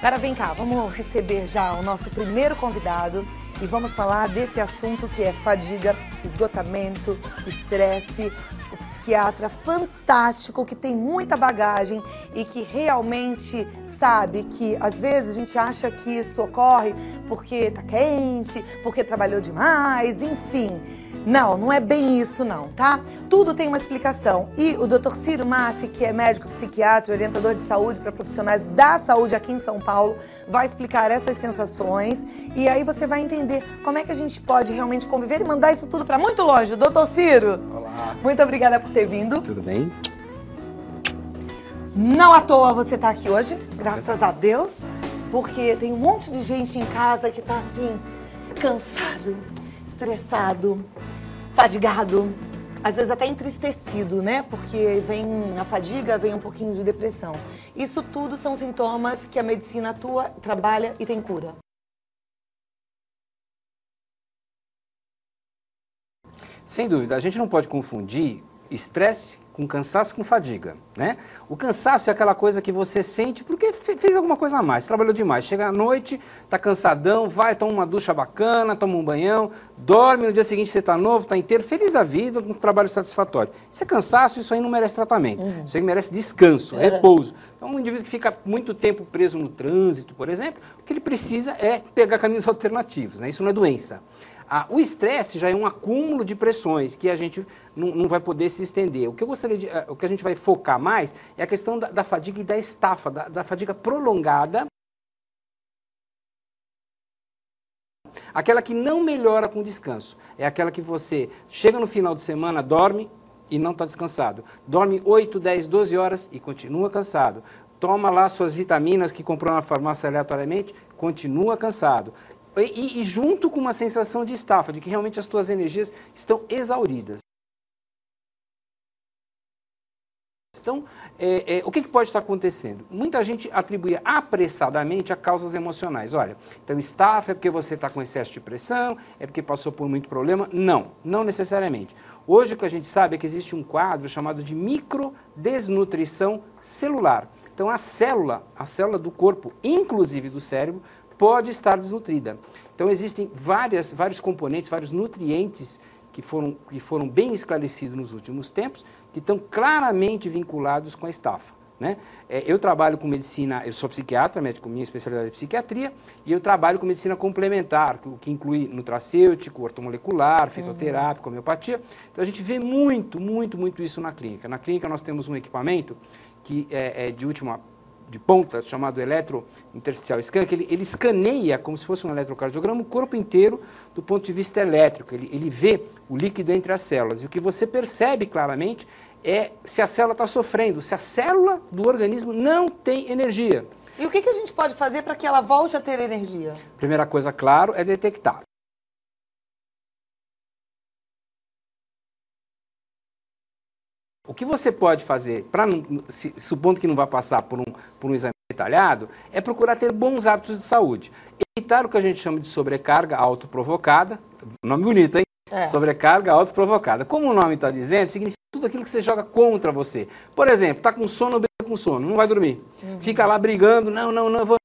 Cara, vem cá, vamos receber já o nosso primeiro convidado e vamos falar desse assunto que é fadiga, esgotamento, estresse. O psiquiatra fantástico que tem muita bagagem e que realmente sabe que às vezes a gente acha que isso ocorre porque tá quente, porque trabalhou demais, enfim. Não, não é bem isso não, tá? Tudo tem uma explicação. E o Dr. Ciro Massi, que é médico psiquiatra, orientador de saúde para profissionais da saúde aqui em São Paulo, vai explicar essas sensações e aí você vai entender como é que a gente pode realmente conviver e mandar isso tudo para muito longe. Doutor Ciro. Olá. Muito obrigada por ter vindo. Tudo bem? Não à toa você está aqui hoje, graças a Deus, porque tem um monte de gente em casa que está assim, cansado, estressado, fadigado, às vezes até entristecido, né? Porque vem a fadiga, vem um pouquinho de depressão. Isso tudo são sintomas que a medicina atua, trabalha e tem cura. Sem dúvida, a gente não pode confundir estresse com cansaço com fadiga, né? O cansaço é aquela coisa que você sente porque fez alguma coisa a mais, trabalhou demais. Chega à noite, tá cansadão, vai, toma uma ducha bacana, toma um banhão, dorme, no dia seguinte você tá novo, tá inteiro, feliz da vida, com um trabalho satisfatório. Isso é cansaço, isso aí não merece tratamento. Uhum. Isso aí merece descanso, é. repouso. Então, um indivíduo que fica muito tempo preso no trânsito, por exemplo, o que ele precisa é pegar caminhos alternativos, né? Isso não é doença. Ah, o estresse já é um acúmulo de pressões que a gente não, não vai poder se estender. O que, eu gostaria de, ah, o que a gente vai focar mais é a questão da, da fadiga e da estafa, da, da fadiga prolongada. Aquela que não melhora com descanso. É aquela que você chega no final de semana, dorme e não está descansado. Dorme 8, 10, 12 horas e continua cansado. Toma lá suas vitaminas que comprou na farmácia aleatoriamente, continua cansado. E, e, junto com uma sensação de estafa, de que realmente as tuas energias estão exauridas. Então, é, é, o que, que, pode estar acontecendo? Muita gente atribui apressadamente a causas emocionais. Olha, então estafa é porque você está com excesso de pressão, é porque passou por muito problema. Não, não necessariamente. Hoje o que a gente sabe é que existe um quadro chamado de microdesnutrição celular. Então a célula, a célula do corpo, inclusive do cérebro, pode estar desnutrida. Então, existem várias, vários componentes, vários nutrientes que foram, que foram bem esclarecidos nos últimos tempos, que estão claramente vinculados com a estafa. Né? É, eu trabalho com medicina, eu sou psiquiatra, médico, minha especialidade é psiquiatria, e eu trabalho com medicina complementar, o que inclui nutracêutico, ortomolecular, fitoterápico, homeopatia. Então a gente vê muito, muito, muito isso na clínica. Na clínica nós temos um equipamento que é, é de última de ponta, chamado eletrointersticial scan, que ele, ele escaneia, como se fosse um eletrocardiograma, o corpo inteiro do ponto de vista elétrico. Ele, ele vê o líquido entre as células. E o que você percebe claramente é se a célula está sofrendo, se a célula do organismo não tem energia. E o que, que a gente pode fazer para que ela volte a ter energia? Primeira coisa, claro, é detectar. O que você pode fazer, para supondo que não vá passar por um, por um exame detalhado, é procurar ter bons hábitos de saúde. Evitar o que a gente chama de sobrecarga autoprovocada, nome bonito, hein? É. Sobrecarga autoprovocada. Como o nome está dizendo, significa tudo aquilo que você joga contra você. Por exemplo, está com sono, briga com sono, não vai dormir. Uhum. Fica lá brigando, não, não, não, vou...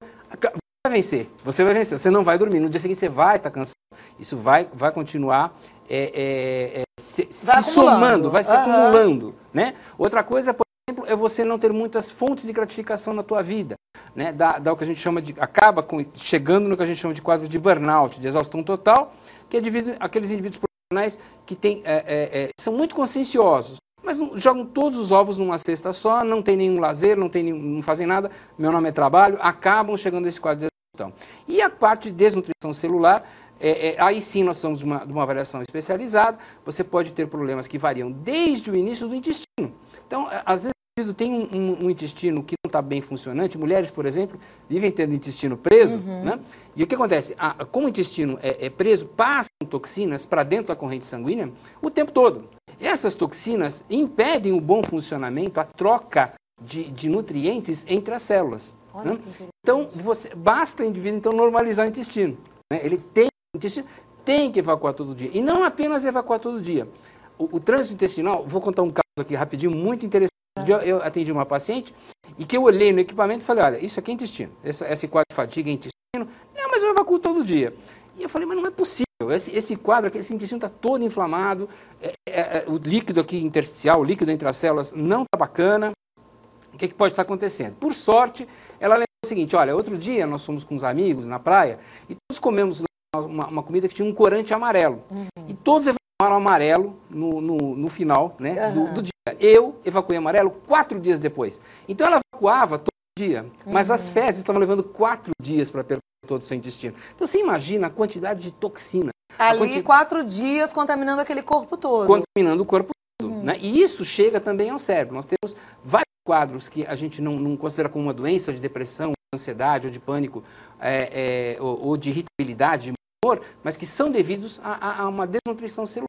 vai vencer, você vai vencer, você não vai dormir. No dia seguinte você vai estar tá cansado. Isso vai, vai continuar é, é, se, se somando, vai se uhum. acumulando. Né? Outra coisa, por exemplo, é você não ter muitas fontes de gratificação na tua vida. Né? Dá, dá o que a gente chama de. acaba com, chegando no que a gente chama de quadro de burnout, de exaustão total, que é devido àqueles indivíduos profissionais que tem, é, é, é, são muito conscienciosos. Mas não, jogam todos os ovos numa cesta só, não tem nenhum lazer, não, tem nenhum, não fazem nada, meu nome é trabalho, acabam chegando a esse quadro de exaustão. E a parte de desnutrição celular é, é, aí sim nós precisamos de uma, de uma avaliação especializada. Você pode ter problemas que variam desde o início do intestino. Então, às vezes, o indivíduo tem um, um, um intestino que não está bem funcionante. Mulheres, por exemplo, vivem tendo intestino preso. Uhum. Né? E o que acontece? Ah, como o intestino é, é preso, passam toxinas para dentro da corrente sanguínea o tempo todo. Essas toxinas impedem o bom funcionamento, a troca de, de nutrientes entre as células. Né? Então, você, basta o indivíduo então, normalizar o intestino. Né? Ele tem intestino tem que evacuar todo dia. E não apenas evacuar todo dia. O, o trânsito intestinal, vou contar um caso aqui rapidinho, muito interessante. Eu, eu atendi uma paciente e que eu olhei no equipamento e falei, olha, isso aqui é intestino, essa, esse quadro de fadiga é intestino, não, mas eu evacuo todo dia. E eu falei, mas não é possível, esse, esse quadro aqui, esse intestino está todo inflamado, é, é, é, o líquido aqui intersticial, o líquido entre as células não está bacana, o que, que pode estar acontecendo? Por sorte, ela lembrou o seguinte, olha, outro dia nós fomos com uns amigos na praia e todos comemos uma, uma comida que tinha um corante amarelo. Uhum. E todos evacuaram amarelo no, no, no final né, uhum. do, do, dia. Eu evacuei amarelo quatro dias depois. Então ela evacuava todo dia, mas uhum. as fezes estavam levando quatro dias para percorrer todo o seu intestino. Então você imagina a quantidade de toxina. Ali, quantidade... quatro dias contaminando aquele corpo todo. Contaminando o corpo todo. Uhum. Né? E isso chega também ao cérebro. Nós temos vários quadros que a gente não, não considera como uma doença de depressão, ansiedade ou de pânico, é, é, ou, ou, de irritabilidade, mas que são devidos a, a, a uma desnutrição celular.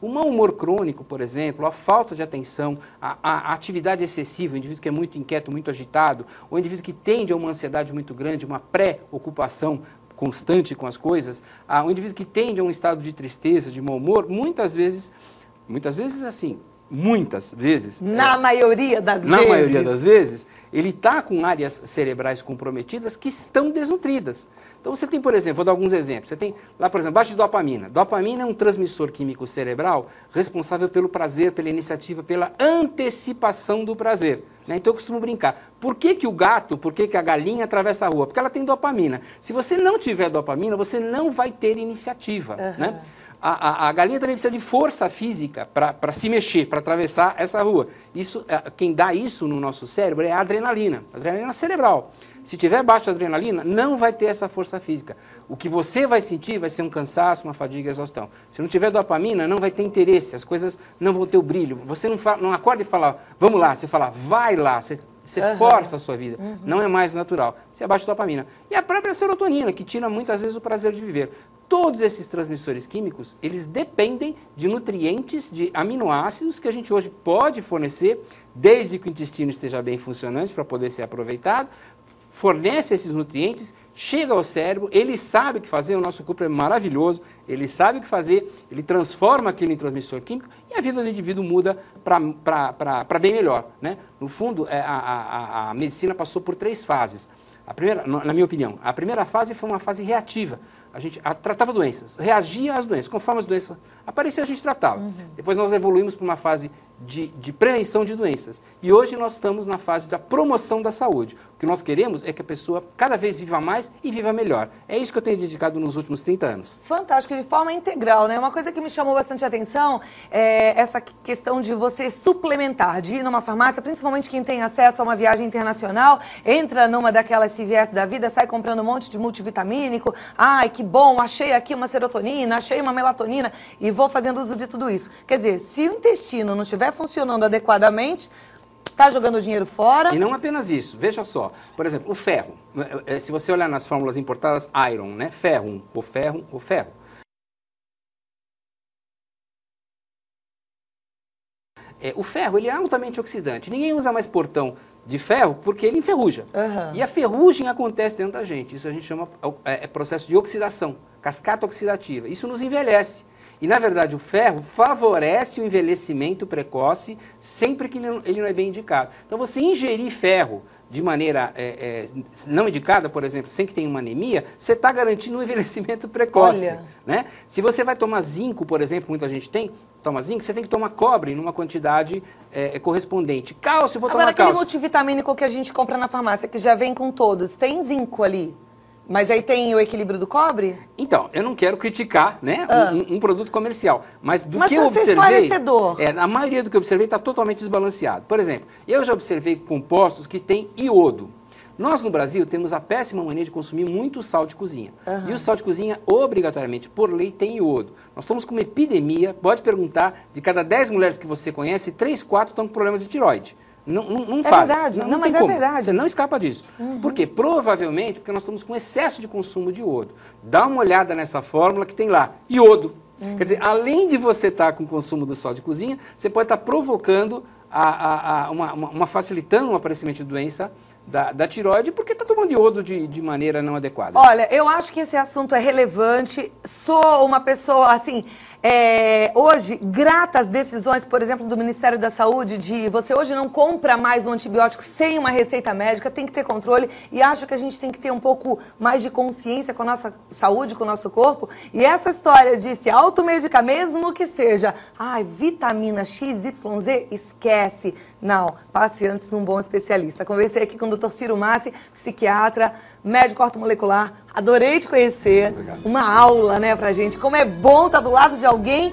O mau humor crônico, por exemplo, a falta de atenção, a, a, atividade excessiva, o indivíduo que é muito inquieto, muito agitado, o indivíduo que tende a uma ansiedade muito grande, uma pré-ocupação constante com as coisas, a, o indivíduo que tende a um estado de tristeza, de mau humor, muitas vezes, muitas vezes assim, muitas vezes. Na é, maioria das na vezes. Na maioria das vezes, ele está com áreas cerebrais comprometidas que estão desnutridas. Então você tem, por exemplo, vou dar alguns exemplos. Você tem lá, por exemplo, baixo de dopamina. Dopamina é um transmissor químico cerebral responsável pelo prazer, pela iniciativa, pela antecipação do prazer. Né? Então eu costumo brincar. Por que, que o gato, por que, que a galinha atravessa a rua? Porque ela tem dopamina. Se você não tiver dopamina, você não vai ter iniciativa. Uhum. Né? A, a, a, galinha também precisa de força física para se mexer, para atravessar essa rua. Isso, quem dá isso no nosso cérebro é a adrenalina, adrenalina cerebral. Se tiver baixa adrenalina, não vai ter essa força física. O que você vai sentir vai ser um cansaço, uma fadiga, exaustão. Se não tiver dopamina, não vai ter interesse, as coisas não vão ter o brilho. Você não, fala, não acorda e fala, vamos lá, você fala, vai lá, você, você uhum. força a sua vida. Uhum. Não é mais natural. Você abaixa a dopamina. E a própria serotonina, que tira muitas vezes o prazer de viver. Todos esses transmissores químicos, eles dependem de nutrientes, de aminoácidos que a gente hoje pode fornecer, desde que o intestino esteja bem funcionante para poder ser aproveitado, fornece esses nutrientes, chega ao cérebro, ele sabe o que fazer, o nosso corpo é maravilhoso, ele sabe o que fazer, ele transforma aquilo em transmissor químico e a vida do indivíduo muda para bem melhor. Né? No fundo, é, a, a, a medicina passou por três fases. A primeira, na minha opinião, a primeira fase foi uma fase reativa. A gente a, tratava doenças, reagia às doenças. Conforme as doenças apareciam, a gente tratava. Uhum. Depois nós evoluímos para uma fase de, de, prevenção de doenças. E hoje nós estamos na fase da promoção da saúde. O que nós queremos é que a pessoa cada vez viva mais e viva melhor. É isso que eu tenho dedicado nos últimos 30 anos. Fantástico, de forma integral, né? Uma coisa que me chamou bastante atenção é essa questão de você suplementar, de ir numa farmácia, principalmente quem tem acesso a uma viagem internacional, entra numa daquelas CVS da vida, sai comprando um monte de multivitamínico. Ai, que bom, achei aqui uma serotonina, achei uma melatonina e vou fazendo uso de tudo isso. Quer dizer, se o intestino não estiver funcionando adequadamente, está jogando dinheiro fora. E não apenas isso, veja só. Por exemplo, o ferro. Eh, se você olhar nas fórmulas importadas, iron, né? Ferro, o ferro, o ferro. É, o ferro ele é altamente oxidante. Ninguém usa mais portão de ferro porque ele enferruja. Uhum. E a ferrugem acontece dentro da gente. Isso a gente chama é, é processo de oxidação, cascata oxidativa. Isso nos envelhece. E, na verdade, o ferro favorece o envelhecimento precoce sempre que ele não é bem indicado. Então, você ingerir ferro de maneira é, é, não indicada, por exemplo, sem que tenha uma anemia, você está garantindo um envelhecimento precoce. Olha. Né? Se você vai tomar zinco, por exemplo, muita gente tem, toma zinco, você tem que tomar cobre numa quantidade é, córrespondente. Cálcio, vou Agora, tomar cálcio. aquele multivitamínico que a gente compra na farmácia, que já vem com todos, tem zinco ali? Mas aí tem o equilíbrio do cobre? Então, eu não quero criticar né, ah. um, um, produto comercial, mas do mas que eu observei, é, a maioria do que eu observei está totalmente desbalanceado. Por exemplo, eu já observei compostos que têm iodo. Nós no Brasil temos a péssima mania de consumir muito sal de cozinha. Uhum. E o sal de cozinha, obrigatoriamente, por lei, tem iodo. Nós estamos com uma epidemia, pode perguntar, de cada 10 mulheres que você conhece, 3, 4 estão com problemas de tiroide. Não, não, não é faz. verdade, não, não, mas é como. verdade. Você não escapa disso. Uhum. Por quê? Provavelmente porque nós estamos com excesso de consumo de iodo. Dá uma olhada nessa fórmula que tem lá, iodo. Uhum. Quer dizer, além de você estar tá com o consumo do sal de cozinha, você pode estar tá provocando a, a, a uma, uma, uma, facilitando um aparecimento de doença da, da tiroide porque está tomando iodo de, de maneira não adequada. Olha, eu acho que esse assunto é relevante. Sou uma pessoa, assim, É, hoje, grata às decisões, por exemplo, do Ministério da Saúde, de você hoje não compra mais um antibiótico sem uma receita médica, tem que ter controle e acho que a gente tem que ter um pouco mais de consciência com a nossa saúde, com o nosso corpo. E essa história de se automedicar, mesmo que seja, ai, vitamina XYZ, esquece. Não, passe antes num bom especialista. Conversei aqui com o Dr. Ciro Massi, psiquiatra, médico ortomolecular. Adorei te conhecer. Obrigado. Uma aula, né, pra gente. Como é bom estar do lado de alguém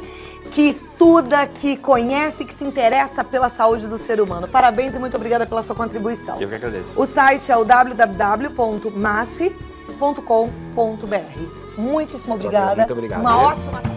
que estuda, que conhece, que se interessa pela saúde do ser humano. Parabéns e muito obrigada pela sua contribuição. Eu que agradeço. O site é o www.massi.com.br. Muitíssimo obrigada. Muito obrigado. Uma ótima